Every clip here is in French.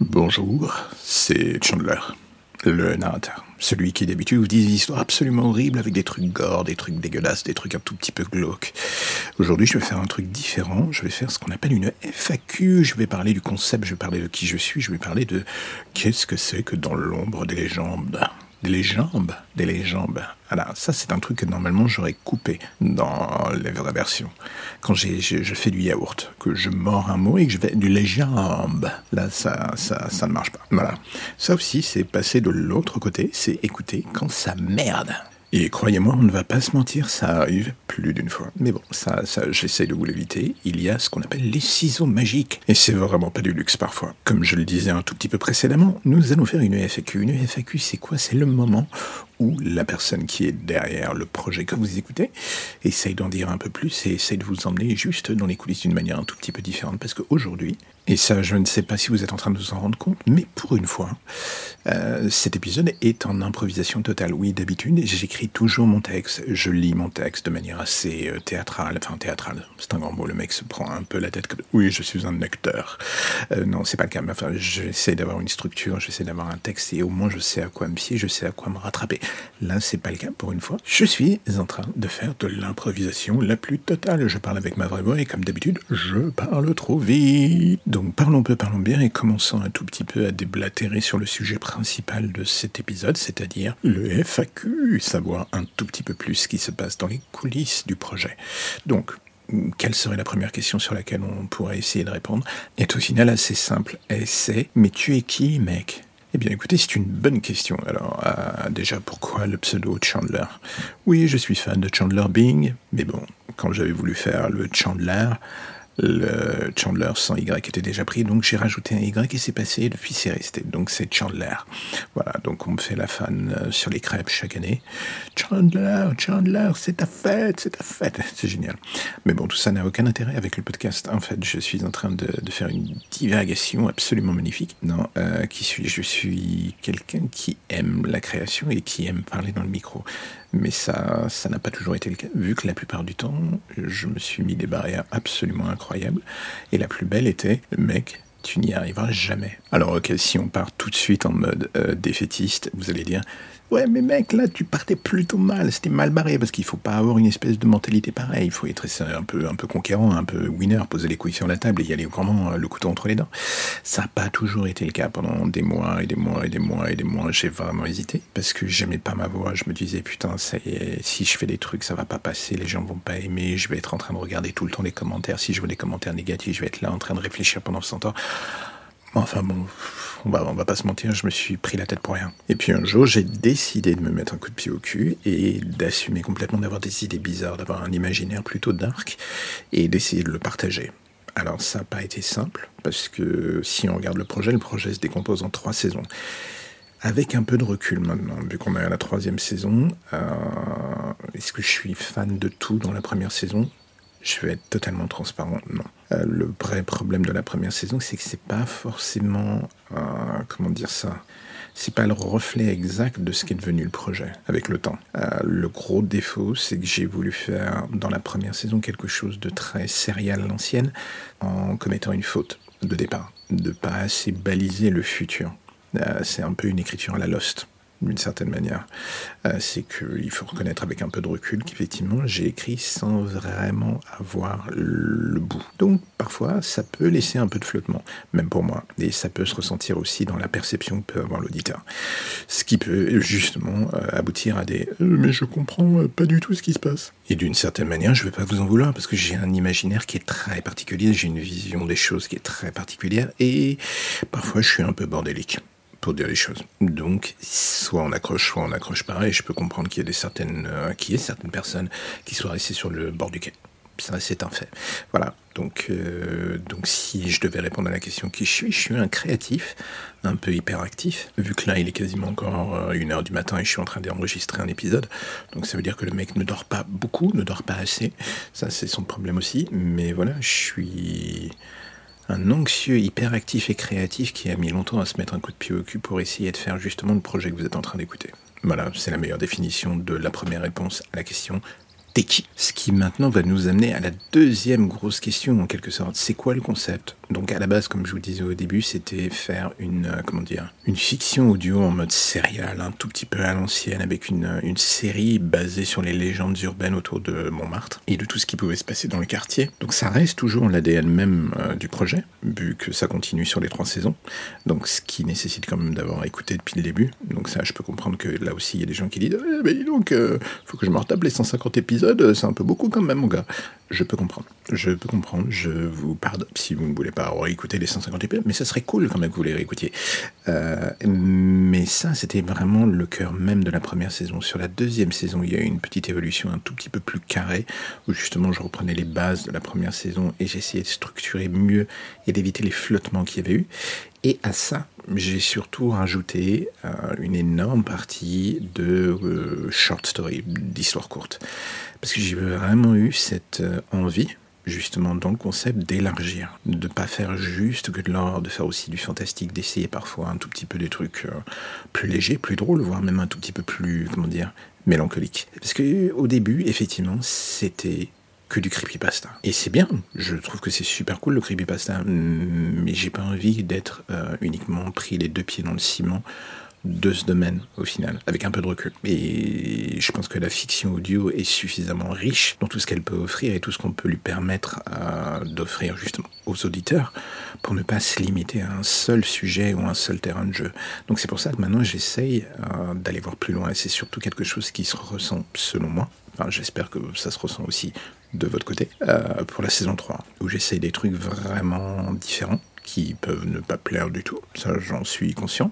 Bonjour, c'est Chandler, le narrateur. Celui qui d'habitude vous dit des histoires absolument horribles avec des trucs gore, des trucs dégueulasses, des trucs un tout petit peu glauques. Aujourd'hui, je vais faire un truc différent. Je vais faire ce qu'on appelle une FAQ. Je vais parler du concept, je vais parler de qui je suis, je vais parler de qu'est-ce que c'est que dans l'ombre des légendes. Des légendes Des légendes. Voilà, ça c'est un truc que normalement j'aurais coupé dans les vraies versions. Quand j'ai, je, je fais du yaourt, que je mords un mot et que je fais du légende, là ça, ça, ça ne marche pas. Voilà. Ça aussi c'est passer de l'autre côté, c'est écouter quand ça merde. Et croyez-moi, on ne va pas se mentir, ça arrive plus d'une fois. Mais bon, ça, ça j'essaie de vous l'éviter. Il y a ce qu'on appelle les ciseaux magiques. Et c'est vraiment pas du luxe parfois. Comme je le disais un tout petit peu précédemment, nous allons faire une FAQ. Une FAQ, c'est quoi? C'est le moment où la personne qui est derrière le projet que vous écoutez essaye d'en dire un peu plus et essaye de vous emmener juste dans les coulisses d'une manière un tout petit peu différente. Parce qu'aujourd'hui, et ça je ne sais pas si vous êtes en train de vous en rendre compte, mais pour une fois, euh, cet épisode est en improvisation totale. Oui, d'habitude, j'écris toujours mon texte, je lis mon texte de manière assez euh, théâtrale, enfin théâtrale, c'est un grand mot, le mec se prend un peu la tête comme oui, je suis un acteur. Euh, non, c'est pas le cas, mais enfin, j'essaie d'avoir une structure, j'essaie d'avoir un texte et au moins je sais à quoi me fier, je sais à quoi me rattraper. Là, c'est pas le cas pour une fois. Je suis en train de faire de l'improvisation la plus totale. Je parle avec ma vraie voix et comme d'habitude, je parle trop vite. Donc parlons peu, parlons bien et commençons un tout petit peu à déblatérer sur le sujet principal de cet épisode, c'est-à-dire le FAQ, savoir un tout petit peu plus ce qui se passe dans les coulisses du projet. Donc, quelle serait la première question sur laquelle on pourrait essayer de répondre? Est au final assez simple. Et c'est Mais tu es qui, mec? Eh bien écoutez, c'est une bonne question. Alors euh, déjà, pourquoi le pseudo Chandler? Oui, je suis fan de Chandler Bing, mais bon, quand j'avais voulu faire le Chandler, le Chandler sans Y était déjà pris, donc j'ai rajouté un Y et c'est passé, depuis c'est resté. Donc c'est Chandler. Voilà, donc on me fait la fan euh, sur les crêpes chaque année. Chandler, Chandler, c'est ta fête, c'est ta fête. C'est génial. Mais bon, tout ça n'a aucun intérêt avec le podcast. En fait, je suis en train de, de faire une divagation absolument magnifique. Non, euh, qui suis Je suis quelqu'un qui aime la création et qui aime parler dans le micro. Mais ça, ça n'a pas toujours été le cas, vu que la plupart du temps, je me suis mis des barrières absolument incroyables. Et la plus belle était, mec, tu n'y arriveras jamais. Alors ok, si on part tout de suite en mode euh, défaitiste, vous allez dire, Ouais, mais mec, là, tu partais plutôt mal. C'était mal barré parce qu'il faut pas avoir une espèce de mentalité pareille. Il faut être un peu, un peu conquérant, un peu winner, poser les couilles sur la table et y aller vraiment euh, le couteau entre les dents. Ça n'a pas toujours été le cas pendant des mois et des mois et des mois et des mois. J'ai vraiment hésité parce que j'aimais pas ma voix. Je me disais, putain, si je fais des trucs, ça va pas passer. Les gens vont pas aimer. Je vais être en train de regarder tout le temps les commentaires. Si je vois des commentaires négatifs, je vais être là en train de réfléchir pendant ce temps. Enfin bon, on va, pas se mentir, je me suis pris la tête pour rien. Et puis un jour, j'ai décidé de me mettre un coup de pied au cul et d'assumer complètement d'avoir des idées bizarres, d'avoir un imaginaire plutôt dark et d'essayer de le partager. Alors ça n'a pas été simple, parce que si on regarde le projet, le projet se décompose en trois saisons. Avec un peu de recul maintenant, vu qu'on est à la troisième saison, euh, est-ce que je suis fan de tout dans la première saison? Je vais être totalement transparent, non. Euh, le vrai problème de la première saison, c'est que c'est pas forcément, euh, comment dire ça, c'est pas le reflet exact de ce qui est devenu le projet avec le temps. Euh, le gros défaut, c'est que j'ai voulu faire dans la première saison quelque chose de très sérial à l'ancienne en commettant une faute de départ, de pas assez baliser le futur. c'est un peu une écriture à la Lost d'une certaine manière. Euh, c'est qu'il faut reconnaître avec un peu de recul qu'effectivement j'ai écrit sans vraiment avoir le bout. Donc parfois ça peut laisser un peu de flottement, même pour moi, et ça peut se ressentir aussi dans la perception que peut avoir l'auditeur. Ce qui peut justement euh, aboutir à des euh, mais je comprends pas du tout ce qui se passe. Et d'une certaine manière, je vais pas vous en vouloir parce que j'ai un imaginaire qui est très particulier, j'ai une vision des choses qui est très particulière et parfois je suis un peu bordélique pour dire les choses. Donc, soit on accroche, soit on n'accroche pas, et je peux comprendre qu'il y ait certaines, euh, qu'il y ait certaines personnes qui soient restées sur le bord du quai. Ça, c'est un fait. Voilà. Donc, euh, donc, si je devais répondre à la question qui je suis, je suis un créatif, un peu hyperactif. Vu que là, il est quasiment encore euh, une heure du matin et je suis en train d'enregistrer un épisode. Donc, ça veut dire que le mec ne dort pas beaucoup, ne dort pas assez. Ça, c'est son problème aussi. Mais voilà, je suis un anxieux hyperactif et créatif qui a mis longtemps à se mettre un coup de pied au cul pour essayer de faire justement le projet que vous êtes en train d'écouter. Voilà, c'est la meilleure définition de la première réponse à la question T'es qui? Ce qui maintenant va nous amener à la deuxième grosse question en quelque sorte. C'est quoi le concept? Donc à la base, comme je vous disais au début, c'était faire une euh, fiction audio en mode serial, un tout petit peu à l'ancienne, avec une, une série basée sur les légendes urbaines autour de Montmartre et de tout ce qui pouvait se passer dans le quartier. Donc ça reste toujours l'ADN même euh, du projet, vu que ça continue sur les trois saisons. Donc ce qui nécessite quand même d'avoir écouté depuis le début. Donc ça, je peux comprendre que là aussi, il y a des gens qui disent eh, mais donc, euh, faut que je me retape les 150 épisodes, c'est un peu beaucoup quand même, mon gars. Je peux comprendre. Je peux comprendre. Je vous pardonne si vous ne voulez pas réécouter les 150 épisodes, mais ça serait cool quand même que vous les réécoutiez. Euh, mais ça, c'était vraiment le cœur même de la première saison. Sur la deuxième saison, il y a eu une petite évolution un tout petit peu plus carrée, où justement je reprenais les bases de la première saison et j'essayais de structurer mieux et d'éviter les flottements qu'il y avait eu. Et à ça, j'ai surtout rajouté euh, une énorme partie de euh, short story, d'histoires courtes. Parce que j'ai vraiment eu cette envie, justement dans le concept d'élargir, de pas faire juste que de l'or, de faire aussi du fantastique, d'essayer parfois un tout petit peu des trucs euh, plus légers, plus drôles, voire même un tout petit peu plus, comment dire, mélancoliques. Parce que au début, effectivement, c'était que du creepypasta. Et c'est bien, je trouve que c'est super cool le creepypasta, mais j'ai pas envie d'être euh, uniquement pris les deux pieds dans le ciment de ce domaine au final, avec un peu de recul. Et je pense que la fiction audio est suffisamment riche dans tout ce qu'elle peut offrir et tout ce qu'on peut lui permettre euh, d'offrir justement aux auditeurs pour ne pas se limiter à un seul sujet ou un seul terrain de jeu. Donc c'est pour ça que maintenant j'essaye euh, d'aller voir plus loin et c'est surtout quelque chose qui se ressent selon moi. Enfin, j'espère que ça se ressent aussi de votre côté euh, pour la saison 3 où j'essaye des trucs vraiment différents qui peuvent ne pas plaire du tout, ça j'en suis conscient.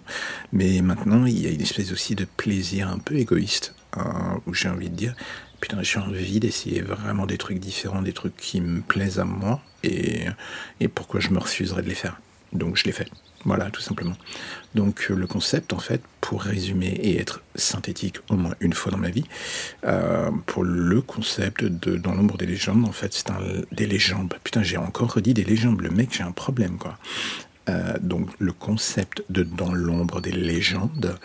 Mais maintenant, il y a une espèce aussi de plaisir un peu égoïste, hein, où j'ai envie de dire, putain, j'ai envie d'essayer vraiment des trucs différents, des trucs qui me plaisent à moi, et, et pourquoi je me refuserais de les faire. Donc je l'ai fait. Voilà, tout simplement. Donc euh, le concept, en fait, pour résumer et être synthétique au moins une fois dans ma vie, euh, pour le concept de Dans l'ombre des légendes, en fait, c'est un des légendes. Putain, j'ai encore redit des légendes. Le mec, j'ai un problème, quoi. Euh, donc le concept de Dans l'ombre des légendes,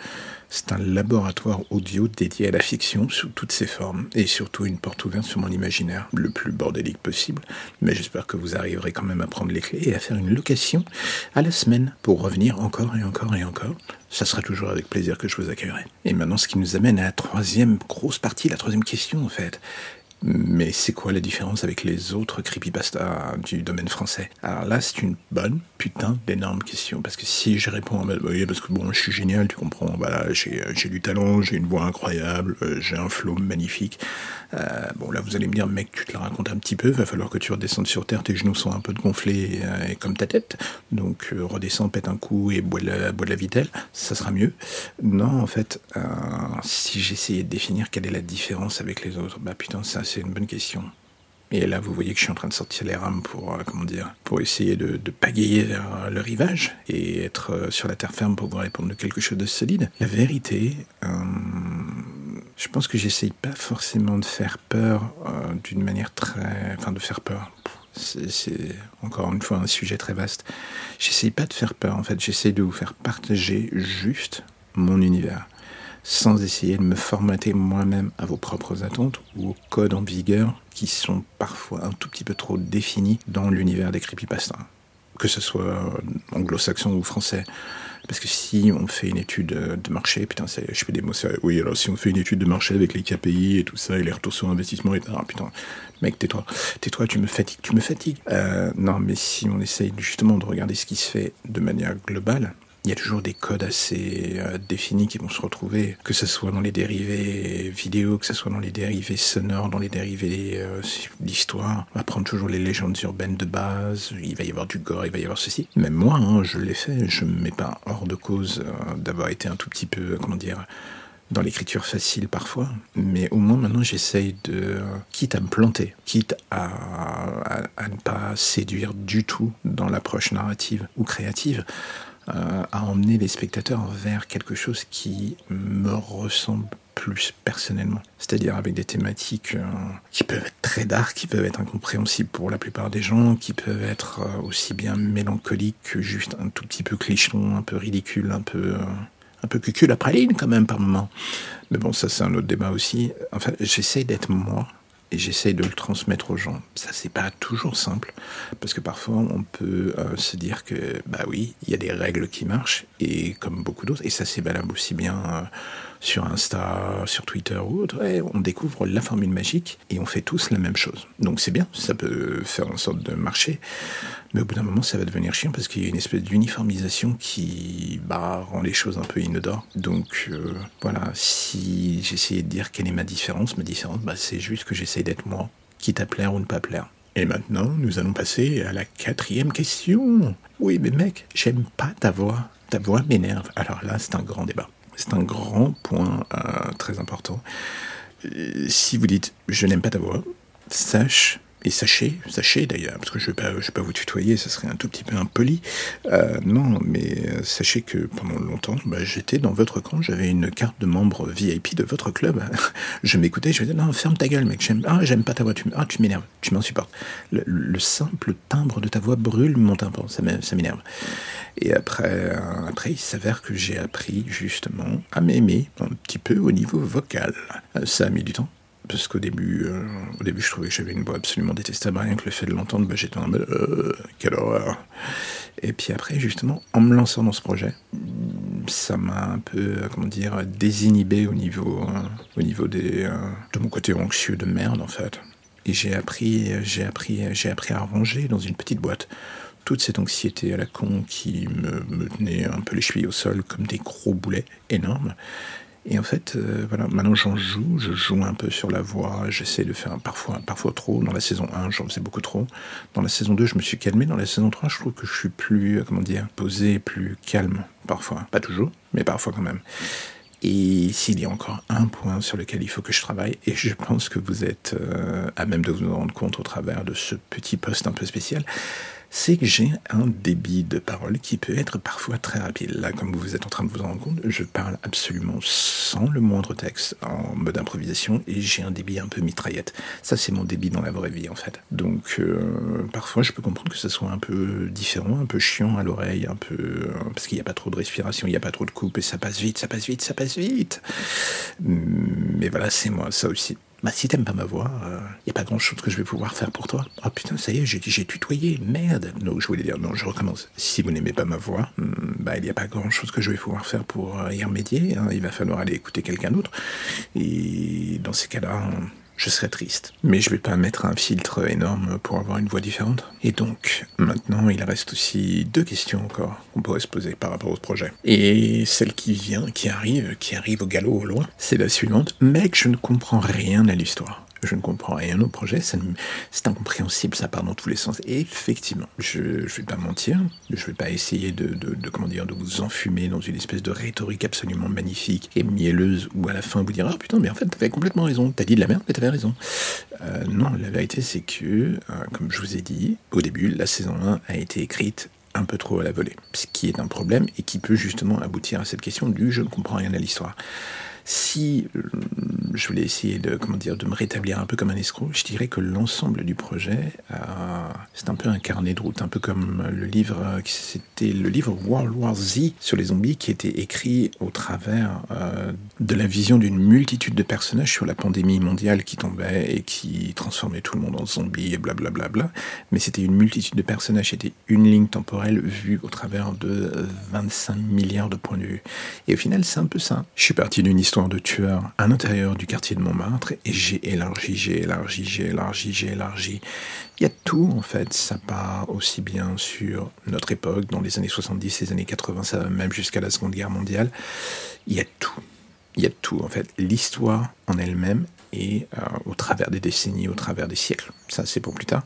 c'est un laboratoire audio dédié à la fiction sous toutes ses formes et surtout une porte ouverte sur mon imaginaire le plus bordélique possible. Mais j'espère que vous arriverez quand même à prendre les clés et à faire une location à la semaine pour revenir encore et encore et encore. Ça sera toujours avec plaisir que je vous accueillerai. Et maintenant, ce qui nous amène à la troisième grosse partie, la troisième question en fait. Mais c'est quoi la différence avec les autres creepypasta du domaine français? Alors là, c'est une bonne putain d'énorme question. Parce que si je réponds, bah, oui, parce que bon, je suis génial, tu comprends, voilà, j'ai du talent, j'ai une voix incroyable, euh, j'ai un flow magnifique. Euh, bon, là, vous allez me dire, mec, tu te la racontes un petit peu, va falloir que tu redescendes sur terre, tes genoux sont un peu gonflés euh, comme ta tête. Donc, redescends, pète un coup et bois de la, bois vitelle, ça sera mieux. Non, en fait, si j'essayais de définir quelle est la différence avec les autres, bah putain, ça, c'est une bonne question. Et là, vous voyez que je suis en train de sortir les rames pour, euh, comment dire, pour essayer de, pagayer vers le rivage et être euh, sur la terre ferme pour vous répondre de quelque chose de solide. La vérité, euh, je pense que j'essaye pas forcément de faire peur d'une manière très, enfin, de faire peur. C'est encore une fois un sujet très vaste. J'essaye pas de faire peur, en fait. J'essaie de vous faire partager juste mon univers sans essayer de me formater moi-même à vos propres attentes ou aux codes en vigueur qui sont parfois un tout petit peu trop définis dans l'univers des creepypasta, que ce soit anglo-saxon ou français. Parce que si on fait une étude de marché, putain, je fais des mots. Oui, alors si on fait une étude de marché avec les KPI et tout ça, et les retours sur investissement, et ah, putain, mec, tais-toi, tais-toi, tu me fatigues, tu me fatigues. Euh, non, mais si on essaye justement de regarder ce qui se fait de manière globale, il y a toujours des codes assez euh, définis qui vont se retrouver, que ce soit dans les dérivés vidéo, que ce soit dans les dérivés sonores, dans les dérivés euh, d'histoire. On va prendre toujours les légendes urbaines de base, il va y avoir du gore, il va y avoir ceci. Même moi, hein, je l'ai fait, je me mets pas hors de cause euh, d'avoir été un tout petit peu, comment dire, dans l'écriture facile parfois, mais au moins maintenant j'essaye de, quitte à me planter, quitte à, à ne pas séduire du tout dans l'approche narrative ou créative, euh, à emmener les spectateurs vers quelque chose qui me ressemble plus personnellement. C'est-à-dire avec des thématiques euh, qui peuvent être très dark, qui peuvent être incompréhensibles pour la plupart des gens, qui peuvent être euh, aussi bien mélancoliques que juste un tout petit peu clichon, un peu ridicule, un peu, un peu cucul la praline quand même par moment. Mais bon, ça c'est un autre débat aussi. Enfin, j'essaie d'être moi et j'essaye de le transmettre aux gens. Ça, c'est pas toujours simple, parce que parfois on peut euh, se dire que, bah oui, il y a des règles qui marchent, et comme beaucoup d'autres, et ça c'est valable aussi bien euh, sur Insta, sur Twitter ou autre, on découvre la formule magique et on fait tous la même chose. Donc c'est bien, ça peut faire en sorte de marcher, mais au bout d'un moment ça va devenir chiant parce qu'il y a une espèce d'uniformisation qui bah, rend les choses un peu inodores. Donc euh, voilà, si j'essayais de dire quelle est ma différence, ma différence, bah, c'est juste que j'essaye d'être moi, quitte à plaire ou ne pas plaire. Et maintenant, nous allons passer à la quatrième question. Oui, mais mec, j'aime pas ta voix. Ta voix m'énerve. Alors là, c'est un grand débat. C'est un grand point euh, très important. Euh, si vous dites je n'aime pas ta voix, sache et sachez, sachez d'ailleurs, parce que je ne vais, pas vous tutoyer, ça serait un tout petit peu impoli. Euh, non, mais euh, sachez que pendant longtemps, bah, j'étais dans votre camp, j'avais une carte de membre VIP de votre club. je m'écoutais, je me disais, non, ferme ta gueule, mec, j'aime ah, pas ta voix, tu, ah, tu m'énerves, tu m'insupportes. Le, le, simple timbre de ta voix brûle mon tympan, ça m'énerve. Et après, euh, après, il s'avère que j'ai appris justement à m'aimer un petit peu au niveau vocal. Ça a mis du temps parce qu'au début, euh, au début, je trouvais que j'avais une voix absolument détestable, rien que le fait de l'entendre, bah, j'étais en mode euh, quelle horreur. Et puis après, justement, en me lançant dans ce projet, ça m'a un peu, comment dire, désinhibé au niveau, euh, au niveau des, de mon côté anxieux de merde, en fait. Et j'ai appris, j'ai appris, j'ai appris à ranger dans une petite boîte toute cette anxiété à la con qui me tenait un peu les chevilles au sol comme des gros boulets énormes. Et en fait, euh, voilà, maintenant j'en joue, je joue un peu sur la voix, j'essaie de faire parfois, parfois trop. Dans la saison 1, j'en faisais beaucoup trop. Dans la saison 2, je me suis calmé. Dans la saison 3, je trouve que je suis plus, euh, comment dire, posé, plus calme, parfois. Pas toujours, mais parfois quand même. Et s'il y a encore un point sur lequel il faut que je travaille, et je pense que vous êtes euh, à même de vous rendre compte au travers de ce petit poste un peu spécial, c'est que j'ai un débit de parole qui peut être parfois très rapide. Là, comme vous êtes en train de vous en rendre compte, je parle absolument sans le moindre texte, en mode improvisation, et j'ai un débit un peu mitraillette. Ça, c'est mon débit dans la vraie vie, en fait. Donc, euh, parfois, je peux comprendre que ça soit un peu différent, un peu chiant à l'oreille, un peu... Euh, parce qu'il n'y a pas trop de respiration, il n'y a pas trop de coupe, et ça passe vite, ça passe vite, ça passe vite. Mais voilà, c'est moi, ça aussi bah, si t'aimes pas ma voix, il euh, n'y a pas grand chose que je vais pouvoir faire pour toi. Oh putain, ça y est, j'ai, tutoyé, merde. Non, je voulais dire, non, je recommence. Si vous n'aimez pas ma voix, hmm, bah, il n'y a pas grand chose que je vais pouvoir faire pour euh, y remédier. Hein. Il va falloir aller écouter quelqu'un d'autre. Et dans ces cas-là, je serais triste. Mais je vais pas mettre un filtre énorme pour avoir une voix différente. Et donc, maintenant, il reste aussi deux questions encore qu'on pourrait se poser par rapport au projet. Et celle qui vient, qui arrive, qui arrive au galop au loin, c'est la suivante. Mec, je ne comprends rien à l'histoire je ne comprends rien au projet, c'est incompréhensible, ça part dans tous les sens. Et effectivement, je ne vais pas mentir, je ne vais pas essayer de, comment dire, de vous enfumer dans une espèce de rhétorique absolument magnifique et mielleuse, où à la fin vous direz, ah putain, mais en fait, t'avais complètement raison, t'as dit de la merde, mais t'avais raison. Euh, non, la vérité, c'est que, euh, comme je vous ai dit, au début, la saison 1 a été écrite un peu trop à la volée, ce qui est un problème et qui peut justement aboutir à cette question du je ne comprends rien à l'histoire. Si euh, je voulais essayer de, comment dire, de me rétablir un peu comme un escroc, je dirais que l'ensemble du projet, euh, c'est un peu un carnet de route, un peu comme le livre, euh, c'était le livre World War Z sur les zombies qui était écrit au travers de la vision d'une multitude de personnages sur la pandémie mondiale qui tombait et qui transformait tout le monde en zombie et blablabla. Bla bla bla. Mais c'était une multitude de personnages, c'était une ligne temporelle vue au travers de 25 milliards de points de vue. Et au final, c'est un peu ça. Je suis parti d'une histoire de tueur à l'intérieur du quartier de Montmartre et j'ai élargi, j'ai élargi, j'ai élargi, j'ai élargi. Il y a tout en fait, ça part aussi bien sur notre époque, dans les années 70, les années 80, ça va même jusqu'à la Seconde Guerre mondiale. Il y a tout. Il y a tout en fait. L'histoire en elle-même et euh, au travers des décennies, au travers des siècles. Ça, c'est pour plus tard.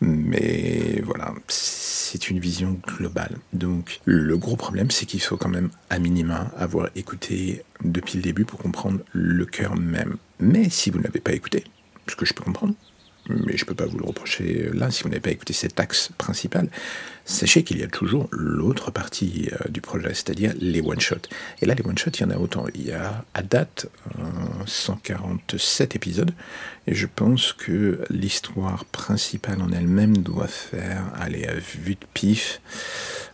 Mais voilà, c'est une vision globale. Donc, le gros problème, c'est qu'il faut quand même, à minima, avoir écouté depuis le début pour comprendre le cœur même. Mais si vous ne l'avez pas écouté, ce que je peux comprendre, mais je ne peux pas vous le reprocher là si vous n'avez pas écouté cet axe principal. Sachez qu'il y a toujours l'autre partie euh, du projet, c'est-à-dire les one-shots. Et là, les one-shots, il y en a autant. Il y a à date 147 épisodes, et je pense que l'histoire principale en elle-même doit faire, aller à vue de pif,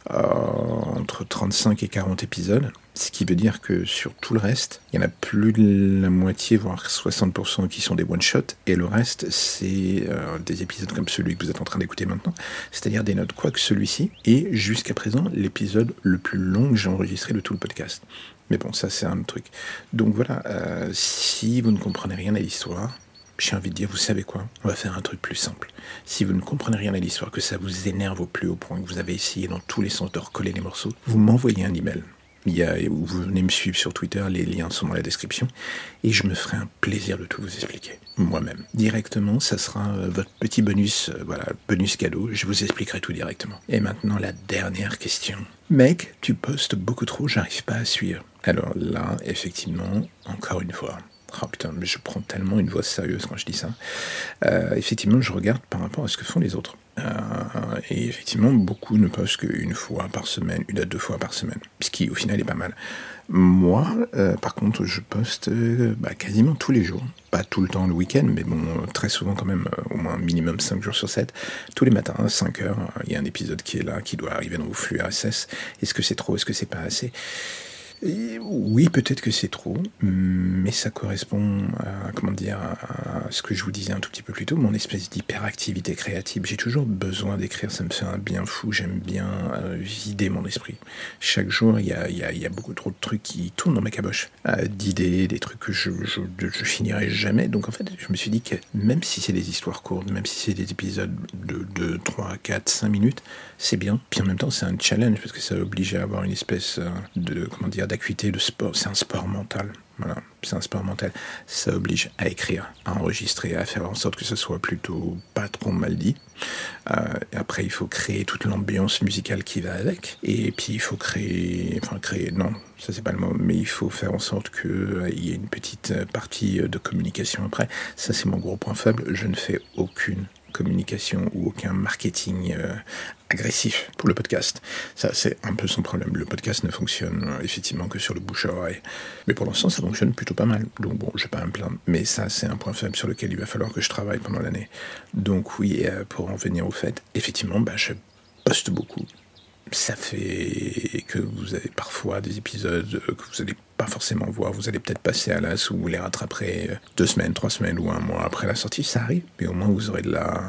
entre 35 et 40 épisodes. Ce qui veut dire que sur tout le reste, il y en a plus de la moitié, voire 60% qui sont des one-shots, et le reste, c'est euh, des épisodes comme celui que vous êtes en train d'écouter maintenant, c'est-à-dire des notes, quoique celui-ci est jusqu'à présent l'épisode le plus long que j'ai enregistré de tout le podcast. Mais bon, ça c'est un truc. Donc voilà, euh, si vous ne comprenez rien à l'histoire, j'ai envie de dire, vous savez quoi On va faire un truc plus simple. Si vous ne comprenez rien à l'histoire, que ça vous énerve au plus haut point, que vous avez essayé dans tous les sens de recoller les morceaux, vous m'envoyez un email. Vous venez me suivre sur Twitter, les liens sont dans la description, et je me ferai un plaisir de tout vous expliquer, moi-même. Directement, ça sera euh, votre petit bonus, euh, voilà, bonus cadeau, je vous expliquerai tout directement. Et maintenant, la dernière question. Mec, tu postes beaucoup trop, j'arrive pas à suivre. Alors là, effectivement, encore une fois, Oh putain, mais je prends tellement une voix sérieuse quand je dis ça. Euh, effectivement, je regarde par rapport à ce que font les autres. Euh, et effectivement, beaucoup ne postent qu'une fois par semaine, une à deux fois par semaine, ce qui au final est pas mal. Moi, euh, par contre, je poste bah, quasiment tous les jours. Pas tout le temps le week-end, mais bon, très souvent quand même, au moins minimum 5 jours sur 7. Tous les matins, 5 heures, il y a un épisode qui est là, qui doit arriver dans vos flux RSS. Est-ce que c'est trop? Est-ce que c'est pas assez? Oui, peut-être que c'est trop, mais ça correspond à, comment dire, ce que je vous disais un tout petit peu plus tôt, mon espèce d'hyperactivité créative. J'ai toujours besoin d'écrire, ça me fait un bien fou, j'aime bien euh, vider mon esprit. Chaque jour, il y a, beaucoup trop de trucs qui tournent dans ma caboche, euh, d'idées, des trucs que je, je, finirai jamais. Donc en fait, je me suis dit que même si c'est des histoires courtes, même si c'est des épisodes de, de 3, 4, 5 minutes, c'est bien. Puis en même temps, c'est un challenge parce que ça oblige à avoir une espèce euh, de, comment dire, d'acuité de sport. C'est un sport mental. Voilà, c'est un sport mental. Ça oblige à écrire, à enregistrer, à faire en sorte que ce soit plutôt pas trop mal dit. Euh, après, il faut créer toute l'ambiance musicale qui va avec. Et puis, il faut créer, enfin créer, non, ça c'est pas le mot, mais il faut faire en sorte qu'il euh, y ait une petite partie de communication après. Ça, c'est mon gros point faible. Je ne fais aucune communication ou aucun marketing euh, agressif pour le podcast. Ça, c'est un peu son problème. Le podcast ne fonctionne euh, effectivement que sur le bouche à oreille. Mais pour l'instant, ça fonctionne plutôt pas mal. Donc bon, je vais pas me plaindre. Mais ça, c'est un point faible sur lequel il va falloir que je travaille pendant l'année. Donc oui, euh, pour en venir au fait, effectivement, bah, je poste beaucoup. Ça fait que vous avez parfois des épisodes que vous allez pas forcément voir. Vous allez peut-être passer à l'as ou vous les rattraperez euh, deux semaines, trois semaines ou un mois après la sortie. Ça arrive, mais au moins vous aurez de la,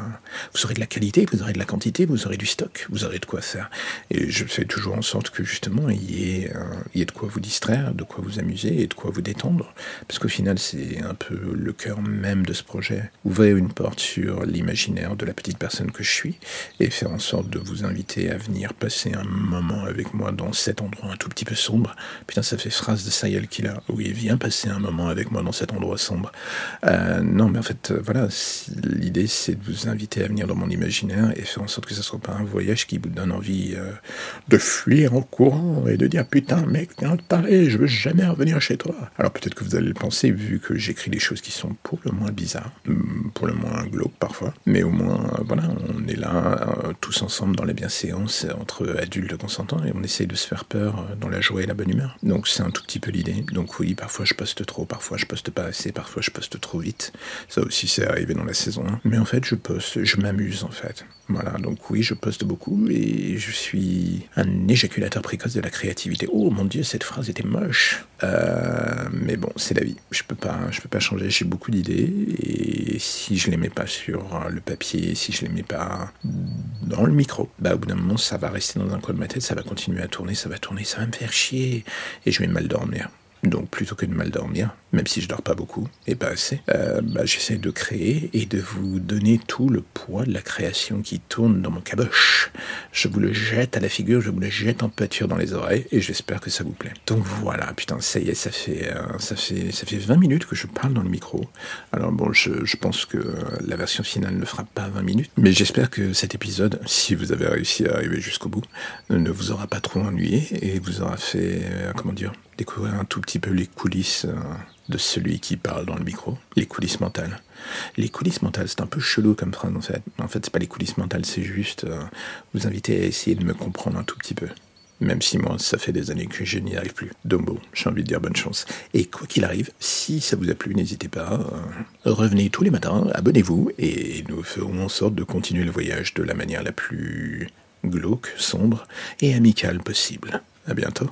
vous aurez de la qualité, vous aurez de la quantité, vous aurez du stock, vous aurez de quoi faire. Et je fais toujours en sorte que justement il y ait, y ait de quoi vous distraire, de quoi vous amuser et de quoi vous détendre. Parce qu'au final, c'est un peu le cœur même de ce projet. Ouvrir une porte sur l'imaginaire de la petite personne que je suis et faire en sorte de vous inviter à venir passer un moment avec moi dans cet endroit un tout petit peu sombre. Putain, ça fait phrase de Sayel Killer. Oui, viens passer un moment avec moi dans cet endroit sombre. Euh, non, mais en fait, euh, voilà, l'idée c'est de vous inviter à venir dans mon imaginaire et faire en sorte que ce ne soit pas un voyage qui vous donne envie euh, de fuir en courant et de dire putain, mec, t'es un taré, je veux jamais revenir chez toi. Alors peut-être que vous allez le penser vu que j'écris des choses qui sont pour le moins bizarres, mm, pour le moins glauques parfois, mais au moins, voilà, on est là tous ensemble dans les bienséances entre adultes consentants et on essaye de se faire peur dans la joie et la bonne humeur. Donc c'est un tout petit peu Donc oui, parfois je poste trop, parfois je poste pas assez, parfois je poste trop vite. Ça aussi c'est arrivé dans la saison 1. Mais en fait je poste, je m'amuse en fait. Voilà, donc oui, je poste beaucoup et je suis un éjaculateur précoce de la créativité. Oh mon dieu, cette phrase était moche. Euh, mais bon, c'est la vie. Je peux pas, je peux pas changer. J'ai beaucoup d'idées et si je les mets pas sur le papier, si je les mets pas dans le micro, bah au bout d'un moment ça va rester dans un coin de ma tête, ça va continuer à tourner, ça va tourner, ça va me faire chier et je vais mal dormir. Donc plutôt que de mal dormir, même si je dors pas beaucoup et pas assez, euh, bah, j'essaie de créer et de vous donner tout le poids de la création qui tourne dans mon caboche. Je vous le jette à la figure, je vous le jette en pâture dans les oreilles et j'espère que ça vous plaît. Donc voilà, putain, ça y est, ça fait, euh, ça fait, ça fait 20 minutes que je parle dans le micro. Alors bon, je, pense que la version finale ne fera pas 20 minutes, mais j'espère que cet épisode, si vous avez réussi à arriver jusqu'au bout, ne vous aura pas trop ennuyé et vous aura fait, euh, comment dire, découvrir un tout petit peu les coulisses euh, de celui qui parle dans le micro, les coulisses mentales. Les coulisses mentales, c'est un peu chelou comme phrase en fait. En fait, c'est pas les coulisses mentales, c'est juste euh, vous inviter à essayer de me comprendre un tout petit peu. Même si moi, ça fait des années que je n'y arrive plus. Donc j'ai envie de dire bonne chance. Et quoi qu'il arrive, si ça vous a plu, n'hésitez pas. Euh, revenez tous les matins, abonnez-vous, et nous ferons en sorte de continuer le voyage de la manière la plus glauque, sombre et amical possible. À bientôt.